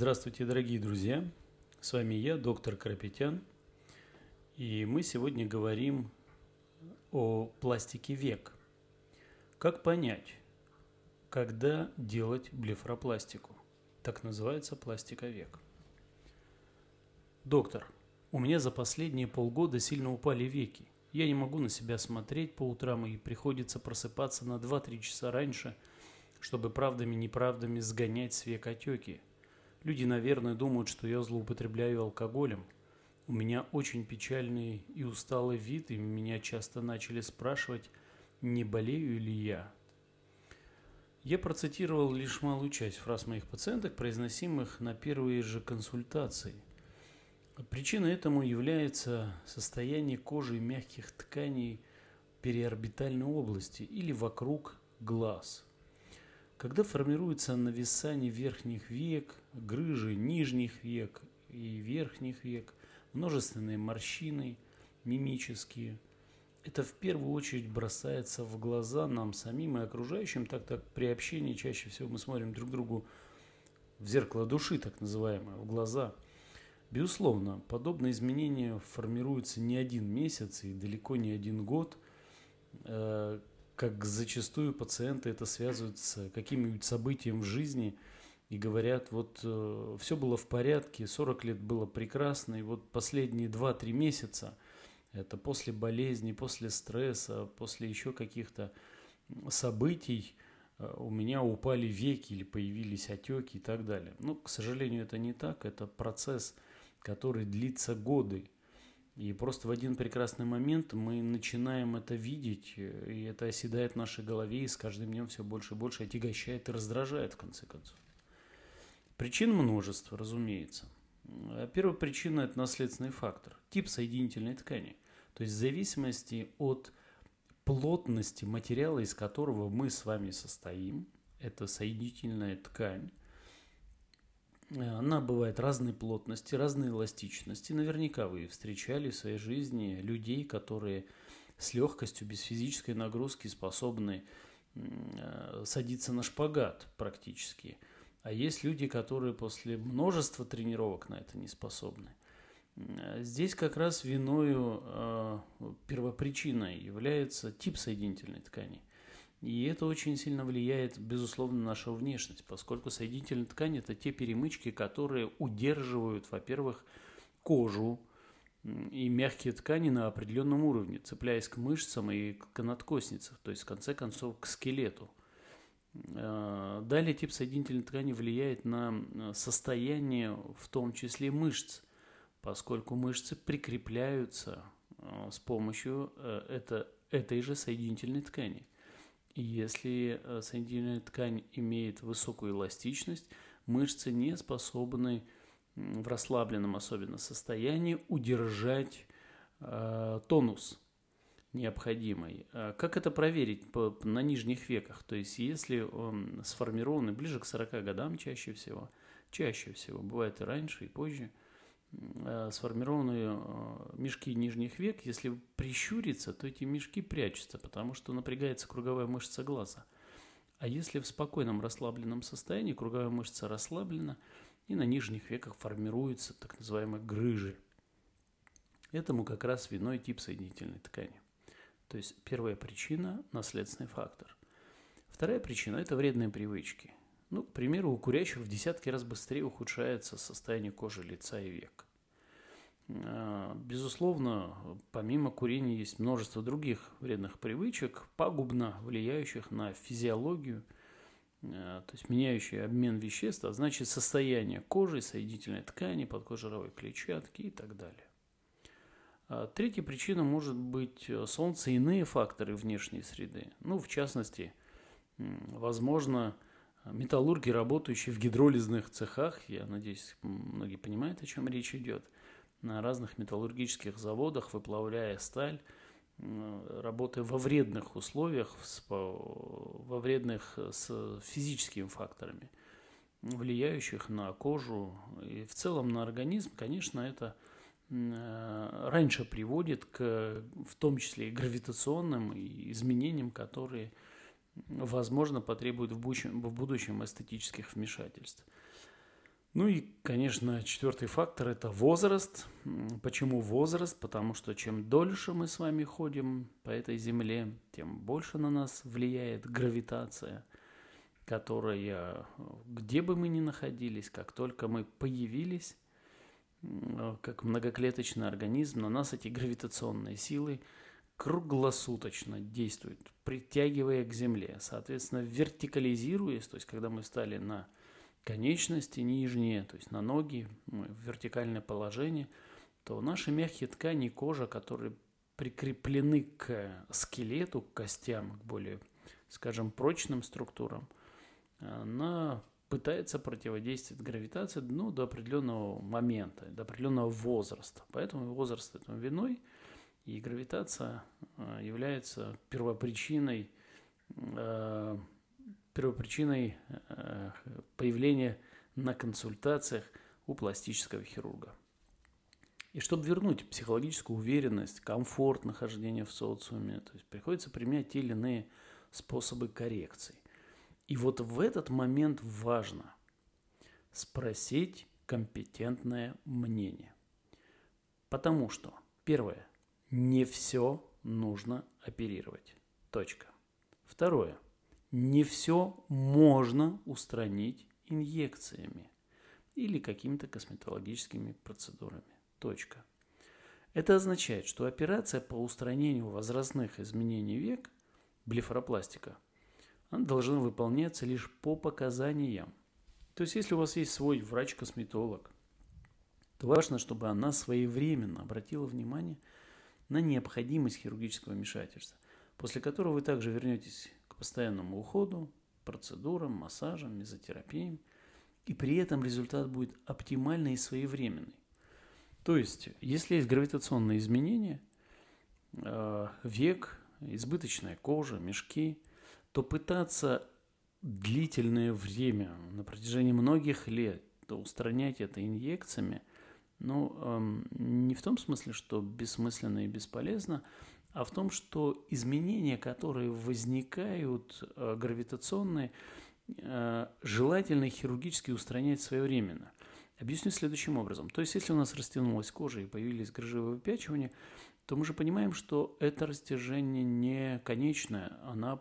Здравствуйте, дорогие друзья! С вами я, доктор Карапетян, и мы сегодня говорим о пластике век. Как понять, когда делать блефаропластику? Так называется пластика век. Доктор, у меня за последние полгода сильно упали веки. Я не могу на себя смотреть по утрам и приходится просыпаться на 2-3 часа раньше, чтобы правдами-неправдами сгонять с век отеки – Люди, наверное, думают, что я злоупотребляю алкоголем. У меня очень печальный и усталый вид, и меня часто начали спрашивать, не болею ли я. Я процитировал лишь малую часть фраз моих пациенток, произносимых на первые же консультации. Причиной этому является состояние кожи и мягких тканей периорбитальной области или вокруг глаз – когда формируется нависание верхних век, грыжи нижних век и верхних век, множественные морщины мимические, это в первую очередь бросается в глаза нам самим и окружающим, так как при общении чаще всего мы смотрим друг другу в зеркало души, так называемое, в глаза. Безусловно, подобные изменения формируются не один месяц и далеко не один год, э, как зачастую пациенты это связывают с каким-нибудь событием в жизни и говорят, вот э, все было в порядке, 40 лет было прекрасно, и вот последние 2-3 месяца, это после болезни, после стресса, после еще каких-то событий, э, у меня упали веки или появились отеки и так далее. Ну, к сожалению, это не так, это процесс, который длится годы. И просто в один прекрасный момент мы начинаем это видеть, и это оседает в нашей голове, и с каждым днем все больше и больше отягощает и раздражает, в конце концов. Причин множество, разумеется. Первая причина – это наследственный фактор, тип соединительной ткани. То есть в зависимости от плотности материала, из которого мы с вами состоим, это соединительная ткань, она бывает разной плотности, разной эластичности. Наверняка вы встречали в своей жизни людей, которые с легкостью, без физической нагрузки способны э, садиться на шпагат практически. А есть люди, которые после множества тренировок на это не способны. Здесь как раз виною э, первопричиной является тип соединительной ткани. И это очень сильно влияет, безусловно, на нашу внешность, поскольку соединительные ткани – это те перемычки, которые удерживают, во-первых, кожу и мягкие ткани на определенном уровне, цепляясь к мышцам и к надкосницам, то есть, в конце концов, к скелету. А, далее тип соединительной ткани влияет на состояние, в том числе мышц, поскольку мышцы прикрепляются а, с помощью э, это, этой же соединительной ткани – если э, соединительная ткань имеет высокую эластичность, мышцы не способны в расслабленном особенно состоянии удержать э, тонус необходимый. А как это проверить по, на нижних веках? То есть если он сформирован ближе к 40 годам чаще всего, чаще всего, бывает и раньше, и позже – Э, сформированные э, мешки нижних век, если прищуриться, то эти мешки прячутся, потому что напрягается круговая мышца глаза. А если в спокойном расслабленном состоянии круговая мышца расслаблена, и на нижних веках формируются так называемые грыжи. Этому как раз виной тип соединительной ткани. То есть первая причина – наследственный фактор. Вторая причина – это вредные привычки. Ну, к примеру, у курящих в десятки раз быстрее ухудшается состояние кожи лица и век. А, безусловно, помимо курения есть множество других вредных привычек, пагубно влияющих на физиологию, а, то есть меняющие обмен веществ, а значит состояние кожи, соединительной ткани, подкожировой клетчатки и так далее. А, третья причина может быть солнце и иные факторы внешней среды. Ну, в частности, возможно, металлурги, работающие в гидролизных цехах, я надеюсь, многие понимают, о чем речь идет, на разных металлургических заводах, выплавляя сталь, работая во вредных условиях, во вредных с физическими факторами, влияющих на кожу. И в целом на организм, конечно, это раньше приводит к, в том числе и гравитационным изменениям, которые возможно, потребует в будущем, в будущем эстетических вмешательств. Ну и, конечно, четвертый фактор – это возраст. Почему возраст? Потому что чем дольше мы с вами ходим по этой земле, тем больше на нас влияет гравитация, которая, где бы мы ни находились, как только мы появились, как многоклеточный организм, на нас эти гравитационные силы круглосуточно действуют, притягивая к Земле. Соответственно, вертикализируясь, то есть когда мы стали на конечности нижние, то есть на ноги, в вертикальное положение, то наши мягкие ткани кожа, которые прикреплены к скелету, к костям, к более, скажем, прочным структурам, она пытается противодействовать гравитации ну, до определенного момента, до определенного возраста. Поэтому возраст этому виной, и гравитация а, является первопричиной а, первопричиной э, появления на консультациях у пластического хирурга. И чтобы вернуть психологическую уверенность, комфорт нахождения в социуме, то есть приходится применять те или иные способы коррекции. И вот в этот момент важно спросить компетентное мнение. Потому что, первое, не все нужно оперировать. Точка. Второе – не все можно устранить инъекциями или какими-то косметологическими процедурами. Точка. Это означает, что операция по устранению возрастных изменений век, блефаропластика, она должна выполняться лишь по показаниям. То есть, если у вас есть свой врач-косметолог, то важно, чтобы она своевременно обратила внимание необходимость хирургического вмешательства, после которого вы также вернетесь постоянному уходу, процедурам, массажам, мезотерапиям, и при этом результат будет оптимальный и своевременный. То есть, если есть гравитационные изменения, э, век, избыточная кожа, мешки, то пытаться длительное время, на протяжении многих лет, устранять это инъекциями, ну, эм, не в том смысле, что бессмысленно и бесполезно, а в том, что изменения, которые возникают э, гравитационные, э, желательно хирургически устранять своевременно. Объясню следующим образом. То есть, если у нас растянулась кожа и появились грыжи выпячивания, то мы же понимаем, что это растяжение не конечное, она,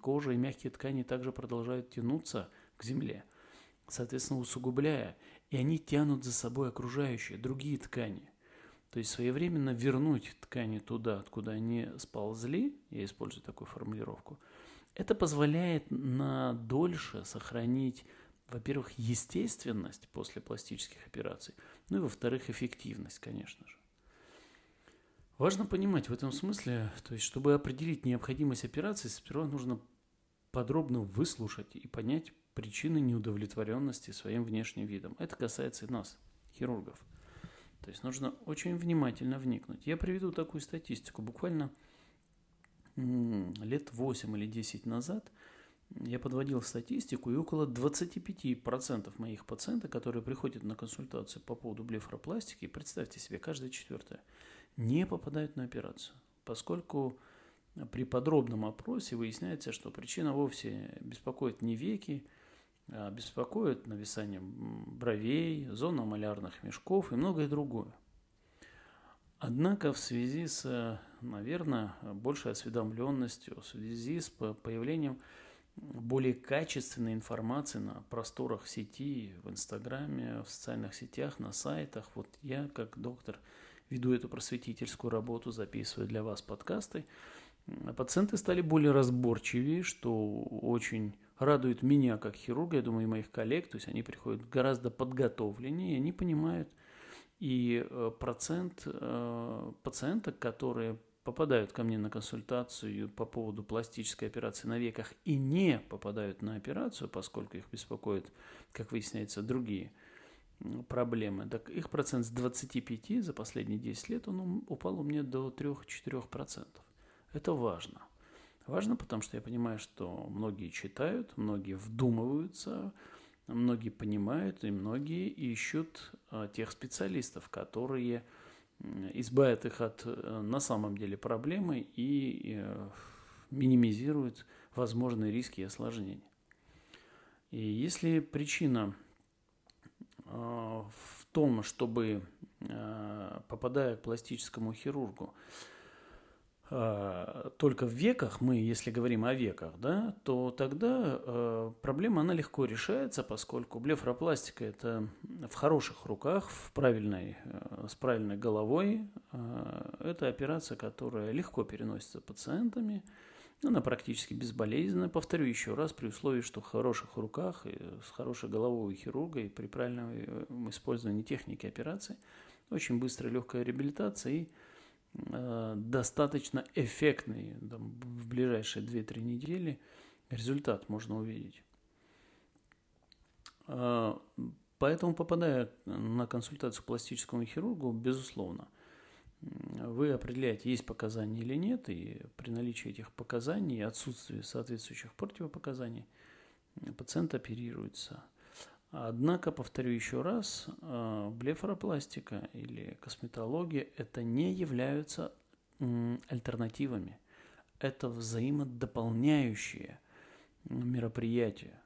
кожа и мягкие ткани также продолжают тянуться к земле, соответственно, усугубляя, и они тянут за собой окружающие, другие ткани – то есть своевременно вернуть ткани туда, откуда они сползли, я использую такую формулировку, это позволяет на дольше сохранить, во-первых, естественность после пластических операций, ну и, во-вторых, эффективность, конечно же. Важно понимать в этом смысле, то есть, чтобы определить необходимость операции, сперва нужно подробно выслушать и понять причины неудовлетворенности своим внешним видом. Это касается и нас, хирургов. То есть нужно очень внимательно вникнуть. Я приведу такую статистику. Буквально лет 8 или 10 назад я подводил статистику, и около 25% моих пациентов, которые приходят на консультацию по поводу блефаропластики, представьте себе, каждая четвертая, не попадают на операцию, поскольку при подробном опросе выясняется, что причина вовсе беспокоит не веки, беспокоит нависание бровей, зона малярных мешков и многое другое. Однако в связи с, наверное, большей осведомленностью, в связи с появлением более качественной информации на просторах сети, в Инстаграме, в социальных сетях, на сайтах. Вот я, как доктор, веду эту просветительскую работу, записываю для вас подкасты. Пациенты стали более разборчивее, что очень радует меня как хирурга, я думаю, и моих коллег, то есть они приходят гораздо подготовленнее, они понимают, и э, процент э, пациенток, которые попадают ко мне на консультацию по поводу пластической операции на веках и не попадают на операцию, поскольку их беспокоят, как выясняется, другие проблемы, так их процент с 25 за последние 10 лет он упал у меня до 3-4%. Это важно. Важно, потому что я понимаю, что многие читают, многие вдумываются, многие понимают, и многие ищут а, тех специалистов, которые избавят их от э, на самом деле проблемы и э, минимизируют возможные риски и осложнения. И если причина том, чтобы, э, попадая к пластическому хирургу, только в веках, мы, если говорим о веках, да, то тогда э, проблема, она легко решается, поскольку блефропластика – это в хороших руках, в правильной, с правильной головой. Это операция, которая легко переносится пациентами, она практически безболезненна. Повторю еще раз, при условии, что в хороших руках, с хорошей головой хирурга и при правильном э, использовании техники операции очень быстрая легкая реабилитация и э, достаточно эффектный там, в ближайшие 2-3 недели результат можно увидеть. Э, поэтому, попадая на консультацию к пластическому хирургу, безусловно – вы определяете, есть показания или нет, и при наличии этих показаний и отсутствии соответствующих противопоказаний пациент оперируется. Однако, повторю еще раз, э, блефаропластика или косметология – это не являются альтернативами. Это взаимодополняющие мероприятия.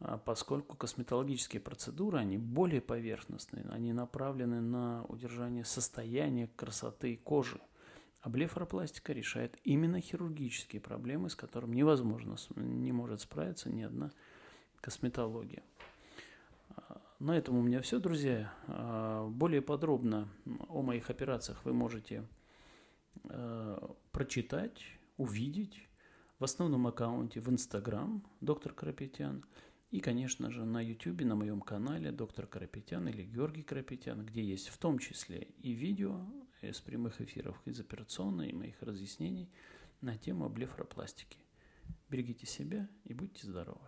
А поскольку косметологические процедуры, они более поверхностные, они направлены на удержание состояния красоты кожи. А блефаропластика решает именно хирургические проблемы, с которыми невозможно, не может справиться ни одна косметология. На этом у меня все, друзья. А, более подробно о моих операциях вы можете прочитать, увидеть в основном аккаунте в Инстаграм доктор Карапетян – и, конечно же, на YouTube, на моем канале доктор Карапетян или Георгий Карапетян, где есть в том числе и видео из прямых эфиров из операционной и моих разъяснений на тему блефропластики. Берегите себя и будьте здоровы.